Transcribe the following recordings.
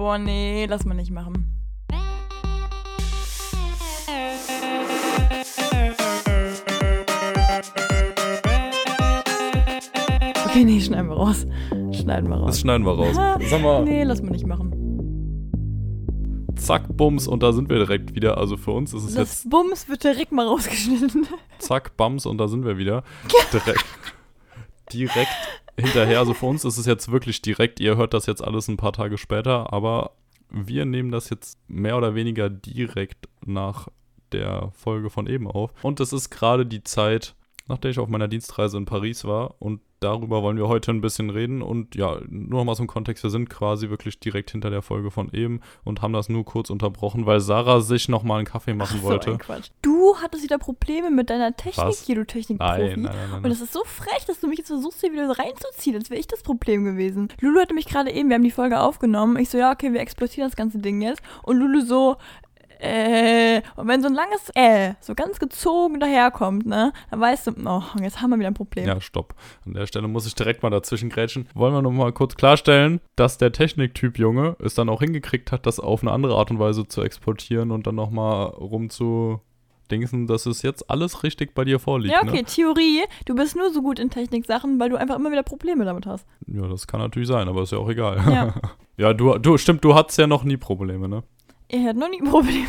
Boah, nee, lass mal nicht machen. Okay, nee, schneiden wir raus. Schneiden wir raus. Das schneiden wir raus. Sag mal, Nee, lass mal nicht machen. zack, bums und da sind wir direkt wieder. Also für uns ist es Das jetzt Bums wird direkt mal rausgeschnitten. zack, bums und da sind wir wieder. Direkt, direkt hinterher. Also für uns ist es jetzt wirklich direkt. Ihr hört das jetzt alles ein paar Tage später, aber wir nehmen das jetzt mehr oder weniger direkt nach der Folge von eben auf. Und es ist gerade die Zeit, nach der ich auf meiner Dienstreise in Paris war und darüber wollen wir heute ein bisschen reden und ja, nur nochmal zum Kontext, wir sind quasi wirklich direkt hinter der Folge von eben und haben das nur kurz unterbrochen, weil Sarah sich nochmal einen Kaffee machen Ach so wollte. ein Quatsch. Du hattest wieder Probleme mit deiner Technik Was? hier, du Technikprofi. Nein, nein, nein, nein. Und es ist so frech, dass du mich jetzt versuchst, hier wieder reinzuziehen, als wäre ich das Problem gewesen. Lulu hatte mich gerade eben, wir haben die Folge aufgenommen. Ich so, ja, okay, wir explodieren das ganze Ding jetzt. Und Lulu so, äh, und wenn so ein langes äh so ganz gezogen daherkommt, ne, dann weißt du, oh, jetzt haben wir wieder ein Problem. Ja, stopp. An der Stelle muss ich direkt mal dazwischen grätschen. Wollen wir noch mal kurz klarstellen, dass der Techniktyp Junge es dann auch hingekriegt hat, das auf eine andere Art und Weise zu exportieren und dann noch mal rum zu dingsen, dass es jetzt alles richtig bei dir vorliegt. Ja, okay, Ne? Theorie, du bist nur so gut in Techniksachen, weil du einfach immer wieder Probleme damit hast. Ja, das kann natürlich sein, aber ist ja auch egal. Ja. ja, du, du, stimmt, du hattest ja noch nie Probleme, ne? Er hat noch nie Probleme.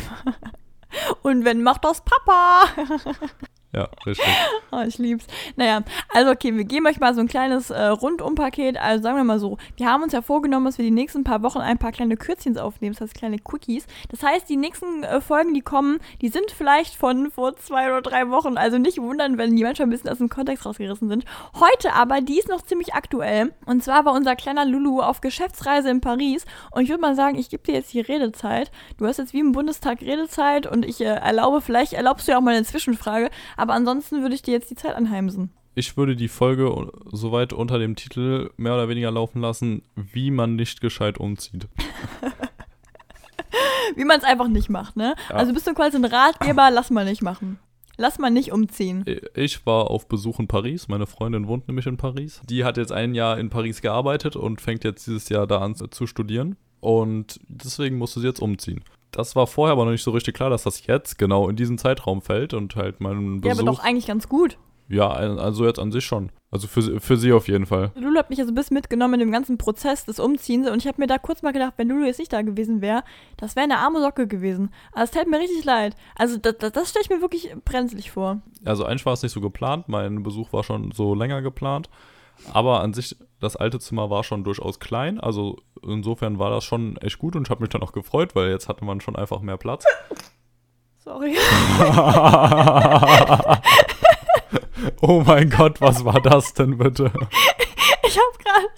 Und wenn, macht das Papa. Ja, richtig. Oh, ich lieb's. Naja, also okay, wir geben euch mal so ein kleines äh, Rundumpaket. Also sagen wir mal so, wir haben uns ja vorgenommen, dass wir die nächsten paar Wochen ein paar kleine Kürzchens aufnehmen, das heißt kleine Quickies. Das heißt, die nächsten äh, Folgen, die kommen, die sind vielleicht von vor zwei oder drei Wochen. Also nicht wundern, wenn die manchmal ein bisschen aus dem Kontext rausgerissen sind. Heute aber, die ist noch ziemlich aktuell. Und zwar war unser kleiner Lulu auf Geschäftsreise in Paris. Und ich würde mal sagen, ich gebe dir jetzt die Redezeit. Du hast jetzt wie im Bundestag Redezeit und ich äh, erlaube, vielleicht erlaubst du ja auch mal eine Zwischenfrage. Ansonsten würde ich dir jetzt die Zeit anheimsen. Ich würde die Folge soweit unter dem Titel mehr oder weniger laufen lassen, wie man nicht gescheit umzieht. Wie man es einfach nicht macht, ne? Ja. Also bist du quasi ein Ratgeber, lass mal nicht machen. Lass mal nicht umziehen. Ich war auf Besuch in Paris. Meine Freundin wohnt nämlich in Paris. Die hat jetzt ein Jahr in Paris gearbeitet und fängt jetzt dieses Jahr da an zu studieren. Und deswegen musste sie jetzt umziehen. Das war vorher aber noch nicht so richtig klar, dass das jetzt genau in diesen Zeitraum fällt und halt mein Ja, Besuch. aber doch eigentlich ganz gut. Ja, also jetzt an sich schon. Also für, sie- für sie auf jeden Fall. Lulu hat mich also bis mitgenommen in dem ganzen Prozess des Umziehens und ich habe mir da kurz mal gedacht, wenn Lulu jetzt nicht da gewesen wäre, das wäre eine arme Socke gewesen. Also es tät mir richtig leid. Also das, das, das stelle ich mir wirklich brenzlig vor. Also eigentlich war es nicht so geplant. Mein Besuch war schon so länger geplant. Aber an sich, das alte Zimmer war schon durchaus klein. Also insofern war das schon echt gut und ich habe mich dann auch gefreut, weil jetzt hatte man schon einfach mehr Platz. Sorry. oh mein Gott, was war das denn bitte? Ich habe gerade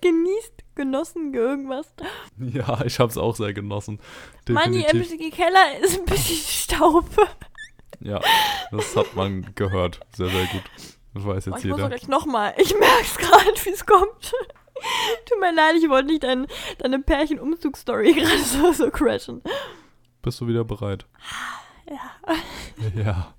genießt, genossen, irgendwas. Ja, ich habe es auch sehr genossen. Manni, im. Keller ist ein bisschen Staub. Ja, das hat man gehört. Sehr, sehr gut. Das weiß Oh, jetzt ich muss auch jeder. gleich nochmal. Ich merk's gerade, wie es kommt. Tut mir leid, ich wollte nicht dein, deine Pärchen-Umzugsstory gerade so, so crashen. Bist du wieder bereit? Ja. Ja.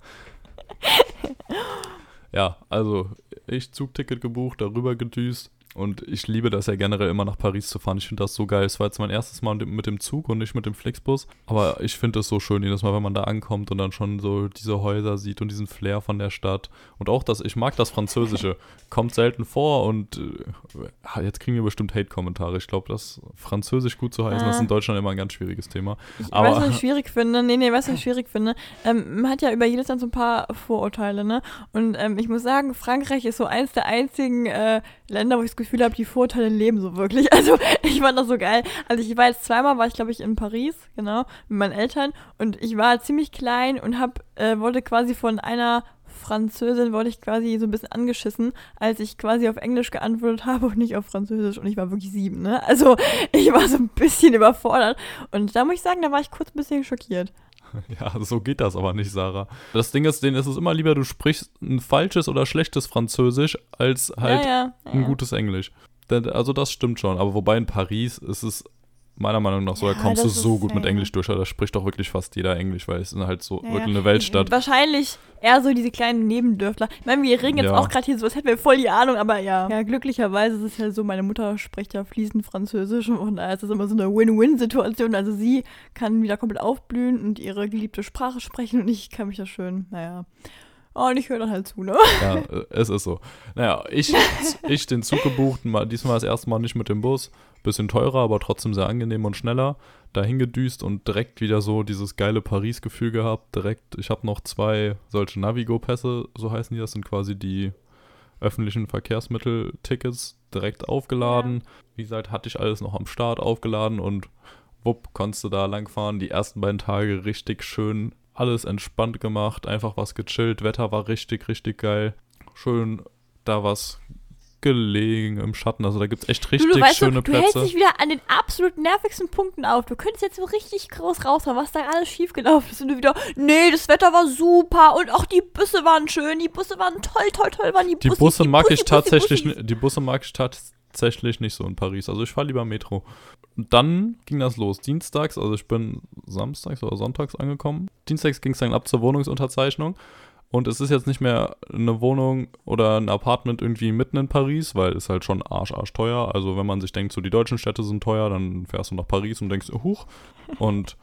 Ja, also ich Zugticket gebucht, darüber gedüst und ich liebe das ja generell immer nach Paris zu fahren. Ich finde das so geil. Es war jetzt mein erstes Mal mit dem Zug und nicht mit dem Flixbus, aber ich finde es so schön jedes Mal, wenn man da ankommt und dann schon so diese Häuser sieht und diesen Flair von der Stadt und auch das, ich mag das Französische, kommt selten vor und äh, jetzt kriegen wir bestimmt Hate-Kommentare. Ich glaube, das Französisch gut zu heißen, das ist in Ah. Deutschland immer ein ganz schwieriges Thema. Ich Aber- weiß, was ich schwierig finde. Nee, nee, was ich schwierig finde? Ähm, man hat ja über jedes Land so ein paar Vorurteile, ne? Und ähm, ich muss sagen, Frankreich ist so eins der einzigen äh, Länder, wo ich das Gefühl habe, die Vorurteile leben so wirklich. Also ich fand das so geil. Also ich war jetzt zweimal, war ich glaube ich in Paris, genau, mit meinen Eltern. Und ich war ziemlich klein und hab, äh, wollte quasi von einer Französin, wurde ich quasi so ein bisschen angeschissen, als ich quasi auf Englisch geantwortet habe und nicht auf Französisch. Und ich war wirklich sieben, ne? Also ich war so ein bisschen überfordert. Und da muss ich sagen, da war ich kurz ein bisschen schockiert. Ja, so geht das aber nicht, Sarah. Das Ding ist, denen ist es immer lieber, du sprichst ein falsches oder schlechtes Französisch, als halt ja, ja, ja, ein gutes Englisch. Also das stimmt schon. Aber wobei in Paris ist es meiner Meinung nach so, da Ja, kommst du so gut mit ja. Englisch durch. Da spricht doch wirklich fast jeder Englisch, weil es ist halt so Ja, wirklich eine Weltstadt. Wahrscheinlich eher so diese kleinen Nebendörfler. Ich meine, wir reden jetzt Ja. auch gerade hier so, als hätten wir voll die Ahnung, aber ja. Ja, glücklicherweise ist es ja so, meine Mutter spricht ja fließend Französisch und da ist es immer so eine Win-Win-Situation. Also sie kann wieder komplett aufblühen und ihre geliebte Sprache sprechen und ich kann mich da schön, naja. Oh, und ich höre dann halt zu, ne? Ja, äh, es ist so. Naja, ich, ich den Zug gebucht, mal, diesmal das erste Mal nicht mit dem Bus. Bisschen teurer, aber trotzdem sehr angenehm und schneller. Dahin gedüst und direkt wieder so dieses geile Paris-Gefühl gehabt. Direkt, ich habe noch zwei solche Navigo-Pässe, so heißen die. Das sind quasi die öffentlichen Verkehrsmittel-Tickets direkt aufgeladen. Wie gesagt, hatte ich alles noch am Start aufgeladen und wupp, konntest du da langfahren. Die ersten beiden Tage richtig schön, alles entspannt gemacht, einfach was gechillt. Wetter war richtig, richtig geil. Schön da was gelegen im Schatten. Also da gibt es echt Du, richtig du weißt schöne du hältst Plätze. dich wieder an den absolut nervigsten Punkten auf. Du könntest jetzt so richtig groß raushauen, was da alles schiefgelaufen ist. Und du wieder, nee, das Wetter war super und auch die Busse waren schön, die Busse waren toll, toll, toll, waren die, Die Bussis, Busse die mag Bussi, ich Bussi, tatsächlich, Bussis. ni- die Busse mag ich tatsächlich nicht so in Paris. Also ich fahre lieber Metro. Und dann ging das los. Dienstags, also ich bin samstags oder sonntags angekommen. Dienstags ging es dann ab zur Wohnungsunterzeichnung. Und es ist jetzt nicht mehr eine Wohnung oder ein Apartment irgendwie mitten in Paris, weil es halt schon arsch, arsch teuer. Also wenn man sich denkt, so die deutschen Städte sind teuer, dann fährst du nach Paris und denkst, huch. Und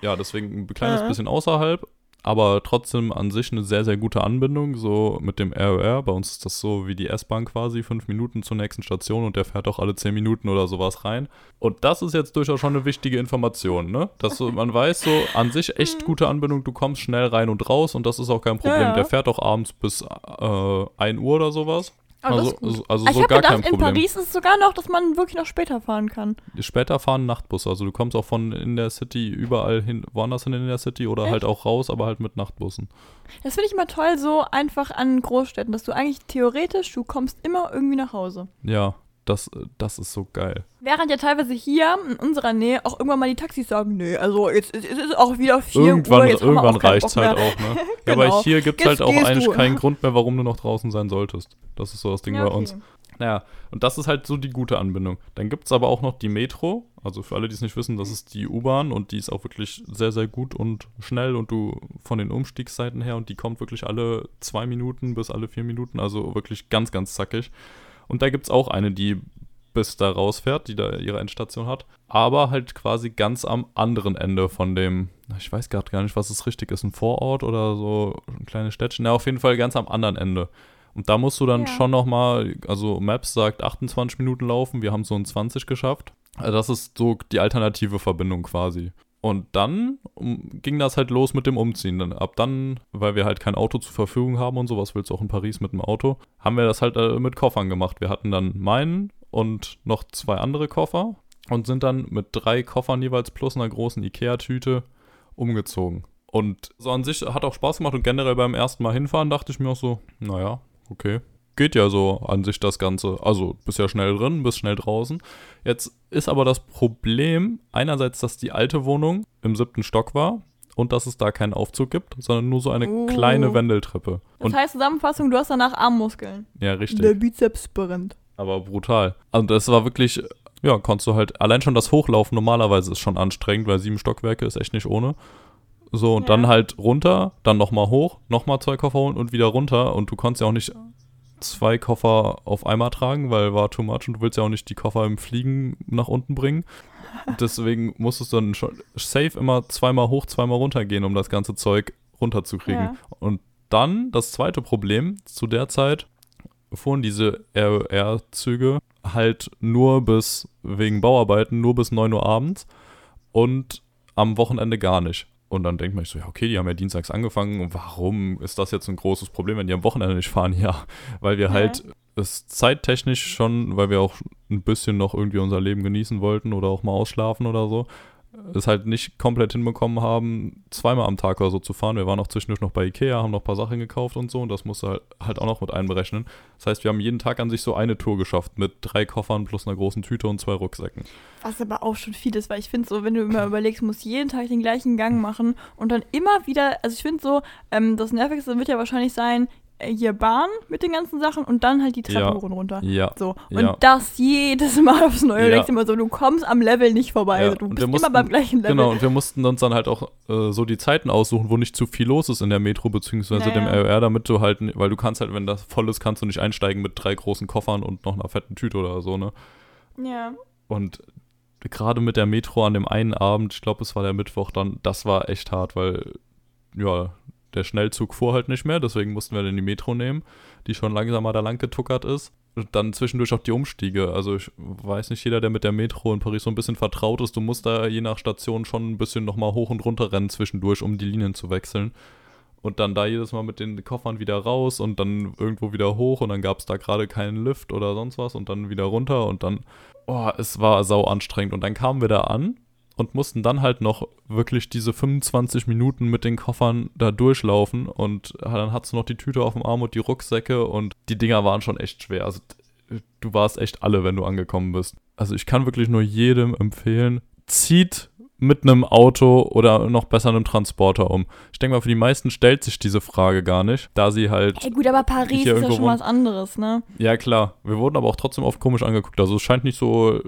ja, deswegen ein kleines bisschen außerhalb, aber trotzdem an sich eine sehr, sehr gute Anbindung, so mit dem RER. Bei uns ist das so wie die S-Bahn quasi, fünf Minuten zur nächsten Station und der fährt auch alle zehn Minuten oder sowas rein. Und das ist jetzt durchaus schon eine wichtige Information, ne? Dass man weiß so, an sich echt gute Anbindung, du kommst schnell rein und raus und das ist auch kein Problem. Ja. Der fährt auch abends bis äh, 1 Uhr oder sowas. Aber das Also, also, also ich so habe gar gedacht, kein in Problem. Paris ist es sogar noch, dass man wirklich noch später fahren kann. Später fahren Nachtbusse. Also du kommst auch von in der City überall hin, woanders hin in der City oder Echt? halt auch raus, aber halt mit Nachtbussen. Das finde ich immer toll, so einfach an Großstädten, dass du eigentlich theoretisch, du kommst immer irgendwie nach Hause. Ja, das, das ist so geil. Während ja teilweise hier in unserer Nähe auch irgendwann mal die Taxis sagen, nee, also jetzt ist es auch wieder 4 Irgendwann, Uhr, jetzt irgendwann reicht es halt auch, ne? Ja, Genau. aber hier gibt es Jetzt halt auch eigentlich du. keinen Grund mehr, warum du noch draußen sein solltest. Das ist so das Ding Ja, bei okay. uns. Naja, und das ist halt so die gute Anbindung. Dann gibt es aber auch noch die Metro. Also für alle, die es nicht wissen, das ist die U-Bahn und die ist auch wirklich sehr, sehr gut und schnell und du von den Umstiegsseiten her und die kommt wirklich alle zwei Minuten bis alle vier Minuten, also wirklich ganz, ganz zackig. Und da gibt es auch eine, die bis da rausfährt, die da ihre Endstation hat, aber halt quasi ganz am anderen Ende von dem, ich weiß gerade gar nicht, was es richtig ist, ein Vorort oder so ein kleines Städtchen, ja, auf jeden Fall ganz am anderen Ende. Und da musst du dann Ja. schon nochmal, also Maps sagt 28 Minuten laufen, wir haben so ein 20 geschafft. Also das ist so die alternative Verbindung quasi. Und dann ging das halt los mit dem Umziehen. Dann, ab dann, weil wir halt kein Auto zur Verfügung haben und so, was willst du auch in Paris mit dem Auto, haben wir das halt äh, mit Koffern gemacht. Wir hatten dann meinen und noch zwei andere Koffer und sind dann mit drei Koffern jeweils plus einer großen Ikea-Tüte umgezogen. Und so an sich hat auch Spaß gemacht und generell beim ersten Mal hinfahren dachte ich mir auch so, naja, okay. Geht ja so an sich das Ganze. Also bist ja schnell drin, bist schnell draußen. Jetzt ist aber das Problem einerseits, dass die alte Wohnung im siebten Stock war und dass es da keinen Aufzug gibt, sondern nur so eine Oh. kleine Wendeltreppe. Das Und heißt Zusammenfassung, du hast danach Armmuskeln. ja, richtig. Der Bizeps brennt. Aber brutal. Also das war wirklich, ja, konntest du halt, allein schon das Hochlaufen normalerweise ist schon anstrengend, weil sieben Stockwerke ist echt nicht ohne. So, und Ja. dann halt runter, dann nochmal hoch, nochmal zwei Koffer holen und wieder runter. Und du konntest ja auch nicht zwei Koffer auf einmal tragen, weil war too much und du willst ja auch nicht die Koffer im Fliegen nach unten bringen. Deswegen musstest du dann schon safe immer zweimal hoch, zweimal runter gehen, um das ganze Zeug runterzukriegen. Ja. Und dann das zweite Problem zu der Zeit fuhren diese RER-Züge halt nur bis, wegen Bauarbeiten, nur bis 9 Uhr abends und am Wochenende gar nicht. Und dann denkt man sich so, ja, okay, die haben ja dienstags angefangen und warum ist das jetzt ein großes Problem, wenn die am Wochenende nicht fahren? Ja, weil wir Ja. halt es zeittechnisch schon, weil wir auch ein bisschen noch irgendwie unser Leben genießen wollten oder auch mal ausschlafen oder so, es halt nicht komplett hinbekommen haben, zweimal am Tag oder so zu fahren. Wir waren auch zwischendurch noch bei Ikea, haben noch ein paar Sachen gekauft und so und das musste halt, halt auch noch mit einberechnen. Das heißt, wir haben jeden Tag an sich so eine Tour geschafft mit drei Koffern plus einer großen Tüte und zwei Rucksäcken. Was aber auch schon viel ist, weil ich finde so, wenn du immer überlegst, musst jeden Tag den gleichen Gang machen und dann immer wieder, also ich finde so, ähm, das Nervigste wird ja wahrscheinlich sein, hier Bahn mit den ganzen Sachen und dann halt die Treppe Ja. hoch und runter. Ja. So. Und Ja. das jedes Mal aufs Neue. Du Ja. denkst immer so, du kommst am Level nicht vorbei. Ja, Also, du und bist wir immer mussten- beim gleichen Level. Genau, und wir mussten uns dann halt auch äh, so die Zeiten aussuchen, wo nicht zu viel los ist in der Metro beziehungsweise dem Naja. RER, damit du halt, weil du kannst halt, wenn das voll ist, kannst du nicht einsteigen mit drei großen Koffern und noch einer fetten Tüte oder so, ne? Ja. Und gerade mit der Metro an dem einen Abend, ich glaube, es war der Mittwoch, dann, das war echt hart, weil, ja, der Schnellzug fuhr halt nicht mehr, deswegen mussten wir dann die Metro nehmen, die schon langsamer da lang getuckert ist. Und dann zwischendurch auch die Umstiege. Also ich weiß nicht, jeder, der mit der Metro in Paris so ein bisschen vertraut ist, du musst da je nach Station schon ein bisschen nochmal hoch und runter rennen zwischendurch, um die Linien zu wechseln. Und dann da jedes Mal mit den Koffern wieder raus und dann irgendwo wieder hoch und dann gab es da gerade keinen Lift oder sonst was und dann wieder runter und dann, oh, es war sau anstrengend. Und dann kamen wir da an und mussten dann halt noch wirklich diese 25 Minuten mit den Koffern da durchlaufen und dann hattest du noch die Tüte auf dem Arm und die Rucksäcke und die Dinger waren schon echt schwer. Also du warst echt alle, wenn du angekommen bist. Also ich kann wirklich nur jedem empfehlen, zieht mit einem Auto oder noch besser einem Transporter um. Ich denke mal, für die meisten stellt sich diese Frage gar nicht, da sie halt Ey, gut, aber Paris ist ja schon was anderes, ne? ja, klar. Wir wurden aber auch trotzdem oft komisch angeguckt. Also es scheint nicht so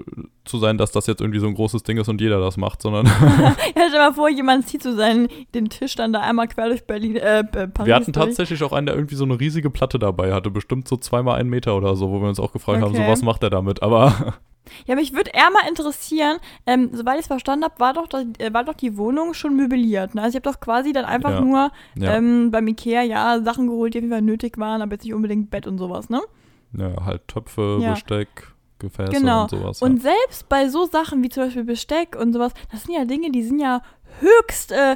zu sein, dass das jetzt irgendwie so ein großes Ding ist und jeder das macht, sondern Ja, stell mal vor, jemand zieht so seinen, den Tisch dann da einmal quer durch Berlin, äh, P- Paris wir hatten durch. tatsächlich auch einen, der irgendwie so eine riesige Platte dabei hatte. Bestimmt so zweimal einen Meter oder so, wo wir uns auch gefragt haben, so Okay. was macht er damit? Aber Ja, mich würde eher mal interessieren, ähm, soweit ich es verstanden habe, war, doch das- äh, war doch die Wohnung schon möbliert. Ne? Also ich habe doch quasi dann einfach Ja. nur ja, ähm, beim Ikea, ja, Sachen geholt, die auf jeden Fall nötig waren, aber jetzt nicht unbedingt Bett und sowas, ne? ja, halt Töpfe, Ja. Besteck, Gefäße Genau. und sowas. Und selbst bei so Sachen wie zum Beispiel Besteck und sowas, das sind ja Dinge, die sind ja höchst, äh,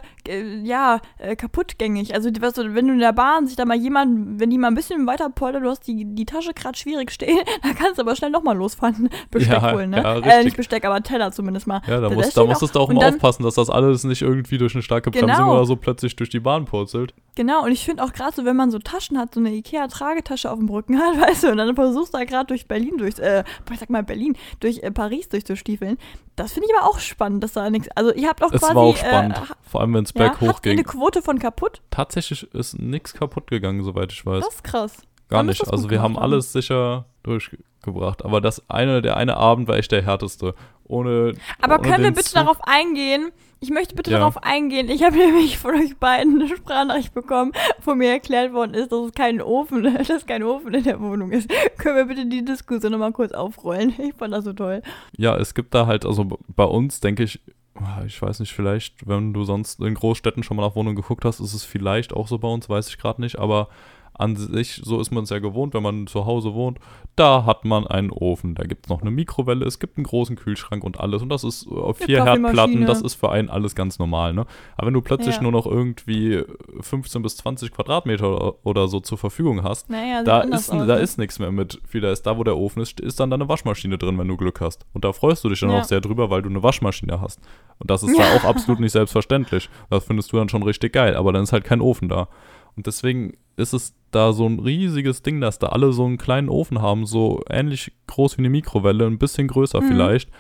ja, äh, kaputtgängig. Also, weißt du, wenn du in der Bahn sich da mal jemand, wenn die mal ein bisschen weiter poltert, du hast die, die Tasche gerade schwierig stehen, dann kannst du aber schnell nochmal losfahren, Besteck Ja, holen, ne? ja, äh, nicht Besteck, aber Teller zumindest mal. ja, da, da musst, da musstest du auch dann- aufpassen, dass das alles nicht irgendwie durch eine starke Bremsung Genau. oder so plötzlich durch die Bahn purzelt. Genau, und ich finde auch gerade so, wenn man so Taschen hat, so eine Ikea-Tragetasche auf dem Rücken hat, weißt du, und dann versuchst du da gerade durch Berlin, durch, äh, ich sag mal Berlin, durch äh, Paris durchzustiefeln, das finde ich aber auch spannend, dass da nichts, also ihr habt auch Es quasi, war auch spannend, Äh, vor allem wenn es ja, berghoch ihr eine ging. Quote von kaputt? Tatsächlich ist nichts kaputt gegangen, soweit ich weiß. Das ist krass. Gar muss nicht. Also wir haben haben. alles sicher durchgebracht. Aber das eine, der eine Abend war echt der härteste. Ohne. Aber ohne können wir bitte Zug- darauf eingehen? Ich möchte bitte Ja. darauf eingehen. Ich habe nämlich von euch beiden eine Sprachnachricht bekommen, wo mir erklärt worden ist, dass es kein Ofen, dass kein Ofen in der Wohnung ist. Können wir bitte die Diskussion nochmal kurz aufrollen? Ich fand das so toll. Ja, es gibt da halt, also bei uns denke ich, ah, ich weiß nicht, vielleicht, wenn du sonst in Großstädten schon mal nach Wohnungen geguckt hast, ist es vielleicht auch so bei uns, weiß ich gerade nicht. Aber an sich, so ist man es ja gewohnt, wenn man zu Hause wohnt, da hat man einen Ofen, da gibt es noch eine Mikrowelle, es gibt einen großen Kühlschrank und alles und das ist äh, auf Eine vier Herdplatten, das ist für einen alles ganz normal, ne? Aber wenn du plötzlich Ja. nur noch irgendwie 15 bis 20 Quadratmeter oder- so zur Verfügung hast, Naja, da ist, aus, da ne? ist nichts mehr mit. Viel da ist da, wo der Ofen ist, ist dann da eine Waschmaschine drin, wenn du Glück hast. Und da freust du dich dann Ja. auch sehr drüber, weil du eine Waschmaschine hast. Und das ist Ja. da auch absolut nicht selbstverständlich. Das findest du dann schon richtig geil, aber dann ist halt kein Ofen da. Und deswegen ist es da so ein riesiges Ding, dass da alle so einen kleinen Ofen haben, so ähnlich groß wie eine Mikrowelle, ein bisschen größer Mhm. vielleicht,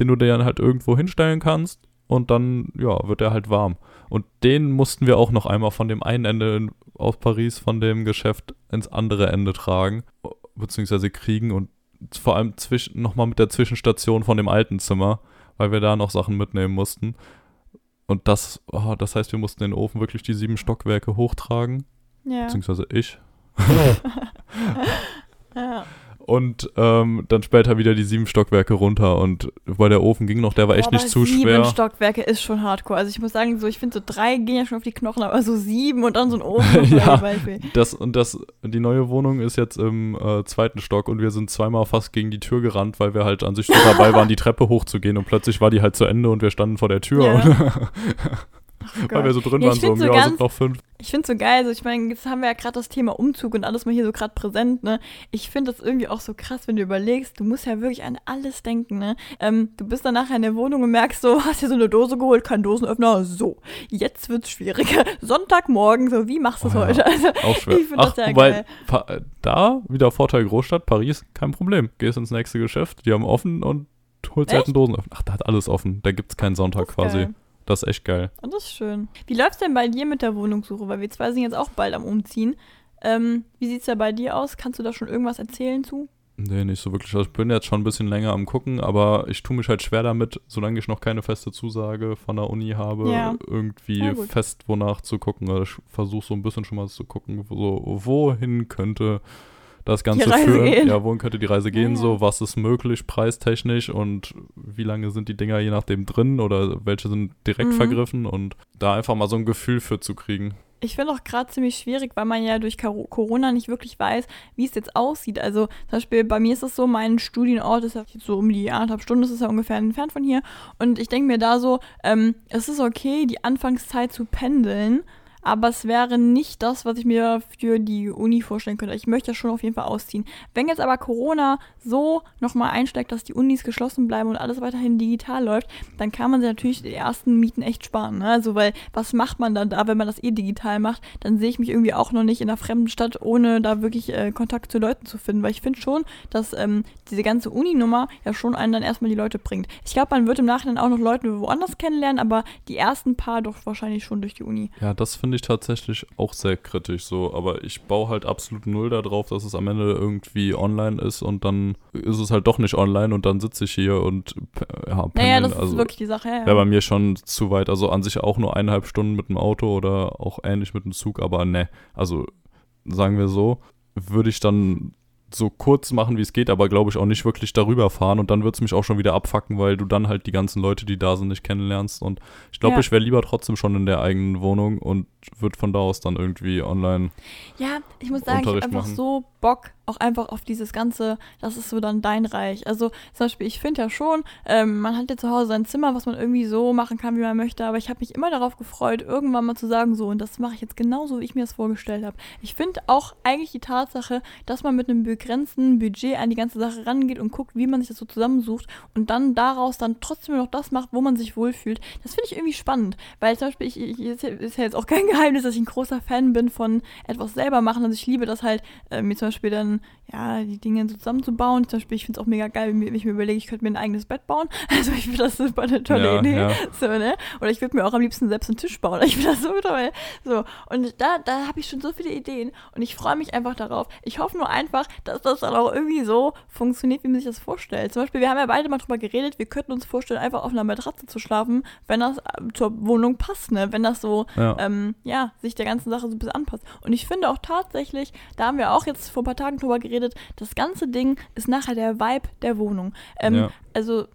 den du dir dann halt irgendwo hinstellen kannst und dann, ja, wird er halt warm. Und den mussten wir auch noch einmal von dem einen Ende in, aus Paris, von dem Geschäft, ins andere Ende tragen, beziehungsweise kriegen und vor allem zwischen, nochmal mit der Zwischenstation von dem alten Zimmer, weil wir da noch Sachen mitnehmen mussten. Und das, oh, das heißt, wir mussten den Ofen wirklich die sieben Stockwerke hochtragen, Ja. beziehungsweise ich. ja. Und ähm, dann später wieder die sieben Stockwerke runter. Und weil der Ofen ging noch, der war echt Boah, nicht zu sieben schwer. Stockwerke ist schon hardcore. Also ich muss sagen, so ich finde so drei gehen ja schon auf die Knochen, aber so sieben und dann so ein Ofen. Ja. Das und das, die neue Wohnung ist jetzt im äh, zweiten Stock und wir sind zweimal fast gegen die Tür gerannt, weil wir halt an sich so dabei waren, die Treppe hochzugehen und plötzlich war die halt zu Ende und wir standen vor der Tür, Ja. Oh weil wir so drin Ja, waren, ich so, so ja, sind noch fünf. Ich finde so geil, so ich meine, jetzt haben wir ja gerade das Thema Umzug und alles mal hier so gerade präsent, ne? Ich finde das irgendwie auch so krass, wenn du überlegst, du musst ja wirklich an alles denken, ne? Ähm, du bist dann nachher in der Wohnung und merkst so, hast dir so eine Dose geholt, kein Dosenöffner, so, jetzt wird's schwieriger. Sonntagmorgen, so, wie machst du es Oh ja. heute? Also, Auch schwer. Ich find das wobei, geil. Äh, da wieder Vorteil Großstadt, Paris, kein Problem. Gehst ins nächste Geschäft, die haben offen und holst halt einen Dosenöffner. Ach, da hat alles offen. Da gibt's keinen Sonntag quasi. geil. Das ist echt geil. Und das ist schön. Wie läuft's denn bei dir mit der Wohnungssuche? Weil wir zwei sind jetzt auch bald am Umziehen. Ähm, wie sieht es da bei dir aus? Kannst du da schon irgendwas erzählen zu? Nee, nicht so wirklich. Also ich bin jetzt schon ein bisschen länger am Gucken, aber ich tue mich halt schwer damit, solange ich noch keine feste Zusage von der Uni habe, Ja. irgendwie Ja, fest wonach zu gucken. Also ich versuche so ein bisschen schon mal zu gucken, so, wohin könnte das Ganze führen. gehen. Ja, wohin könnte die Reise gehen, ja. so was ist möglich preistechnisch und wie lange sind die Dinger je nachdem drin oder welche sind direkt Mhm. vergriffen und da einfach mal so ein Gefühl für zu kriegen. Ich finde auch gerade ziemlich schwierig, weil man ja durch Corona nicht wirklich weiß, wie es jetzt aussieht. Also zum Beispiel bei mir ist es so, mein Studienort ist ja so um die anderthalb Stunden, ist ja ungefähr entfernt von hier. Und ich denke mir da so, ähm, es ist okay, die Anfangszeit zu pendeln, aber es wäre nicht das, was ich mir für die Uni vorstellen könnte. Ich möchte ja schon auf jeden Fall ausziehen. Wenn jetzt aber Corona so nochmal einschlägt, dass die Unis geschlossen bleiben und alles weiterhin digital läuft, dann kann man sich natürlich die ersten Mieten echt sparen. Ne? Also, weil was macht man dann da, wenn man das eh digital macht? Dann sehe ich mich irgendwie auch noch nicht in einer fremden Stadt, ohne da wirklich äh, Kontakt zu Leuten zu finden. Weil ich finde schon, dass ähm, diese ganze Uni-Nummer ja schon einen dann erstmal die Leute bringt. Ich glaube, man wird im Nachhinein auch noch Leute woanders kennenlernen, aber die ersten paar doch wahrscheinlich schon durch die Uni. Ja, das finde ich tatsächlich auch sehr kritisch so, aber ich baue halt absolut null darauf, dass es am Ende irgendwie online ist und dann ist es halt doch nicht online und dann sitze ich hier und ja, Naja, pendeln, das ist also wirklich die Sache. Ja, wäre bei ja. mir schon zu weit, also an sich auch nur eineinhalb Stunden mit dem Auto oder auch ähnlich mit dem Zug, aber ne, also sagen wir so, würde ich dann so kurz machen, wie es geht, aber glaube ich auch nicht wirklich darüber fahren und dann wird es mich auch schon wieder abfacken, weil du dann halt die ganzen Leute, die da sind, nicht kennenlernst und ich glaube, Ja. ich wäre lieber trotzdem schon in der eigenen Wohnung und würde von da aus dann irgendwie online Ja, ich muss sagen, ich habe Unterricht einfach machen. so Bock auch einfach auf dieses Ganze, das ist so dann dein Reich. Also zum Beispiel, ich finde ja schon, ähm, man hat ja zu Hause sein Zimmer, was man irgendwie so machen kann, wie man möchte, aber ich habe mich immer darauf gefreut, irgendwann mal zu sagen, so, und das mache ich jetzt genauso, wie ich mir das vorgestellt habe. Ich finde auch eigentlich die Tatsache, dass man mit einem begrenzten Budget an die ganze Sache rangeht und guckt, wie man sich das so zusammensucht und dann daraus dann trotzdem noch das macht, wo man sich wohlfühlt, das finde ich irgendwie spannend, weil zum Beispiel, ich, ich, ist ja- jetzt auch kein Geheimnis, dass ich ein großer Fan bin von etwas selber machen. Also ich liebe das halt, äh, mir zum Beispiel dann, ja, die Dinge so zusammenzubauen. Zum Beispiel, ich finde es auch mega geil, wenn ich mir überlege, ich könnte mir ein eigenes Bett bauen. Also ich finde das super eine tolle Ja, Idee. ja. So, ne? Oder ich würde mir auch am liebsten selbst einen Tisch bauen. Ich finde das so toll. So, und da, da habe ich schon so viele Ideen und ich freue mich einfach darauf. Ich hoffe nur einfach, dass das dann auch irgendwie so funktioniert, wie man sich das vorstellt. Zum Beispiel, wir haben ja beide mal drüber geredet, wir könnten uns vorstellen, einfach auf einer Matratze zu schlafen, wenn das äh, zur Wohnung passt, ne? Wenn das so Ja. ähm, ja, sich der ganzen Sache so ein bisschen anpasst. Und ich finde auch tatsächlich, da haben wir auch jetzt vor ein paar Tagen drüber geredet, das ganze Ding ist nachher der Vibe der Wohnung. Ähm, Ja. Also,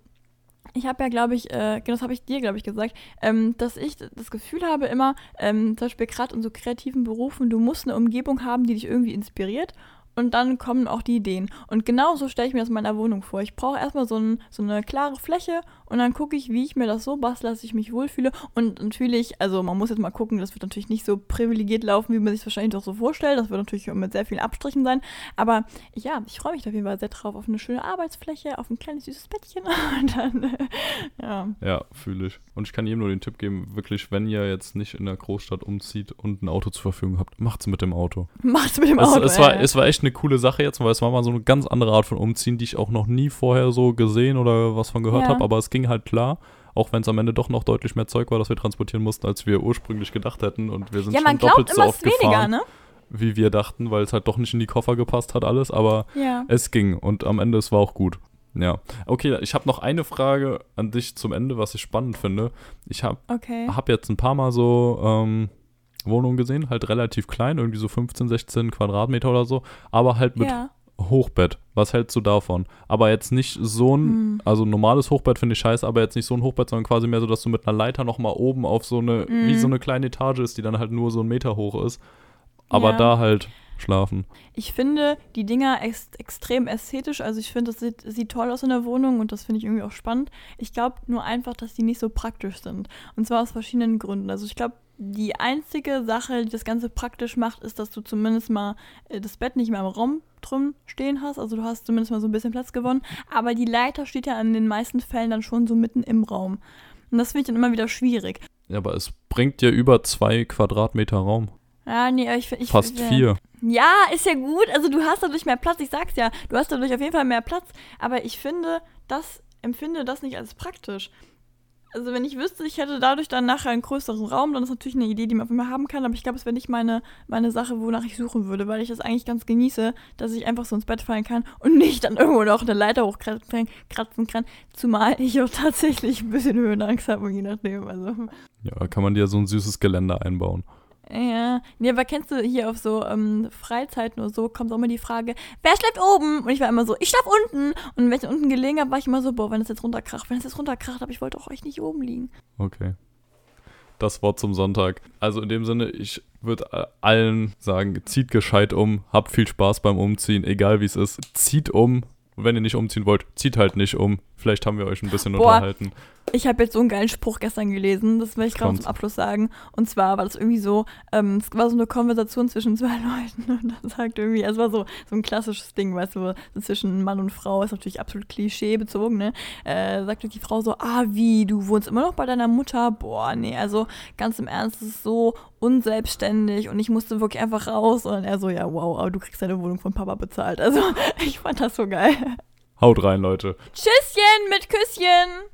ich habe ja, glaube ich, äh, genau das habe ich dir, glaube ich, gesagt, ähm, dass ich das Gefühl habe immer, ähm, zum Beispiel gerade in so kreativen Berufen, du musst eine Umgebung haben, die dich irgendwie inspiriert. Und dann kommen auch die Ideen. Und genau so stelle ich mir das in meiner Wohnung vor. Ich brauche erstmal so, ein, so eine klare Fläche und dann gucke ich, wie ich mir das so bastle, dass ich mich wohlfühle. Und natürlich, also man muss jetzt mal gucken, das wird natürlich nicht so privilegiert laufen, wie man sich wahrscheinlich doch so vorstellt. Das wird natürlich mit sehr vielen Abstrichen sein. Aber ja, ich freue mich da auf jeden Fall sehr drauf. Auf eine schöne Arbeitsfläche, auf ein kleines süßes Bettchen. Und dann, äh, ja. Ja, fühle ich. Und ich kann jedem nur den Tipp geben, wirklich, wenn ihr jetzt nicht in der Großstadt umzieht und ein Auto zur Verfügung habt, macht's mit dem Auto. Macht's mit dem Es, Auto. es, war, ey. es war echt eine coole Sache jetzt, weil es war mal so eine ganz andere Art von Umziehen, die ich auch noch nie vorher so gesehen oder was von gehört Ja. habe, aber es ging halt klar. Auch wenn es am Ende doch noch deutlich mehr Zeug war, das wir transportieren mussten, als wir ursprünglich gedacht hätten. Und wir sind ja, schon doppelt so oft weniger, gefahren, ne? wie wir dachten, weil es halt doch nicht in die Koffer gepasst hat alles, aber Ja. es ging und am Ende es war auch gut. Ja. Okay, ich habe noch eine Frage an dich zum Ende, was ich spannend finde. Ich habe Okay. hab jetzt ein paar Mal so ähm, Wohnungen gesehen, halt relativ klein, irgendwie so 15, 16 Quadratmeter oder so, aber halt mit Ja. Hochbett. Was hältst du davon? Aber jetzt nicht so ein, Hm. also ein normales Hochbett finde ich scheiße, aber jetzt nicht so ein Hochbett, sondern quasi mehr so, dass du mit einer Leiter nochmal oben auf so eine, wie Mhm. so eine kleine Etage ist, die dann halt nur so einen Meter hoch ist. Aber Ja. da halt schlafen. Ich finde die Dinger ex extrem ästhetisch. Also ich finde, das sieht, sieht toll aus in der Wohnung und das finde ich irgendwie auch spannend. Ich glaube nur einfach, dass die nicht so praktisch sind. Und zwar aus verschiedenen Gründen. Also ich glaube, die einzige Sache, die das Ganze praktisch macht, ist, dass du zumindest mal äh, das Bett nicht mehr im Raum drin stehen hast. Also du hast zumindest mal so ein bisschen Platz gewonnen. Aber die Leiter steht ja in den meisten Fällen dann schon so mitten im Raum. Und das finde ich dann immer wieder schwierig. Ja, aber es bringt dir über zwei Quadratmeter Raum. Ja, nee, ich, ich Fast ich, äh, vier. Ja, ist ja gut. Also du hast dadurch mehr Platz. Ich sag's ja, du hast dadurch auf jeden Fall mehr Platz. Aber ich finde, das empfinde das nicht als praktisch. Also wenn ich wüsste, ich hätte dadurch dann nachher einen größeren Raum, dann ist natürlich eine Idee, die man auf immer haben kann, aber ich glaube, es wäre nicht meine, meine Sache, wonach ich suchen würde, weil ich das eigentlich ganz genieße, dass ich einfach so ins Bett fallen kann und nicht dann irgendwo noch eine Leiter hochkratzen kann, zumal ich auch tatsächlich ein bisschen Höhenangst habe, je nachdem. Also. Ja, kann man dir so ein süßes Geländer einbauen. Ja, nee, aber kennst du hier auf so ähm, Freizeiten oder so, kommt auch immer die Frage, wer schläft oben? Und ich war immer so, ich schlaf unten. Und wenn ich unten gelegen habe, war ich immer so, boah, wenn es jetzt runterkracht, wenn es jetzt runterkracht, aber ich wollte auch euch nicht oben liegen. Okay. Das Wort zum Sonntag. Also in dem Sinne, ich würde allen sagen, zieht gescheit um, habt viel Spaß beim Umziehen, egal wie es ist. Zieht um, wenn ihr nicht umziehen wollt, zieht halt nicht um. Vielleicht haben wir euch ein bisschen Boah, unterhalten. Ich habe jetzt so einen geilen Spruch gestern gelesen, das will ich gerade zum Abschluss sagen. Und zwar war das irgendwie so, ähm, es war so eine Konversation zwischen zwei Leuten und dann sagt irgendwie, es war so, so ein klassisches Ding, weißt du, so zwischen Mann und Frau, ist natürlich absolut klischeebezogen, ne? Äh, sagte die Frau so, ah, wie, du wohnst immer noch bei deiner Mutter? Boah, nee, also ganz im Ernst, es ist so unselbstständig und ich musste wirklich einfach raus. Und er so, ja, wow, aber du kriegst deine Wohnung von Papa bezahlt. Also ich fand das so geil. Haut rein, Leute. Tschüsschen mit Küsschen.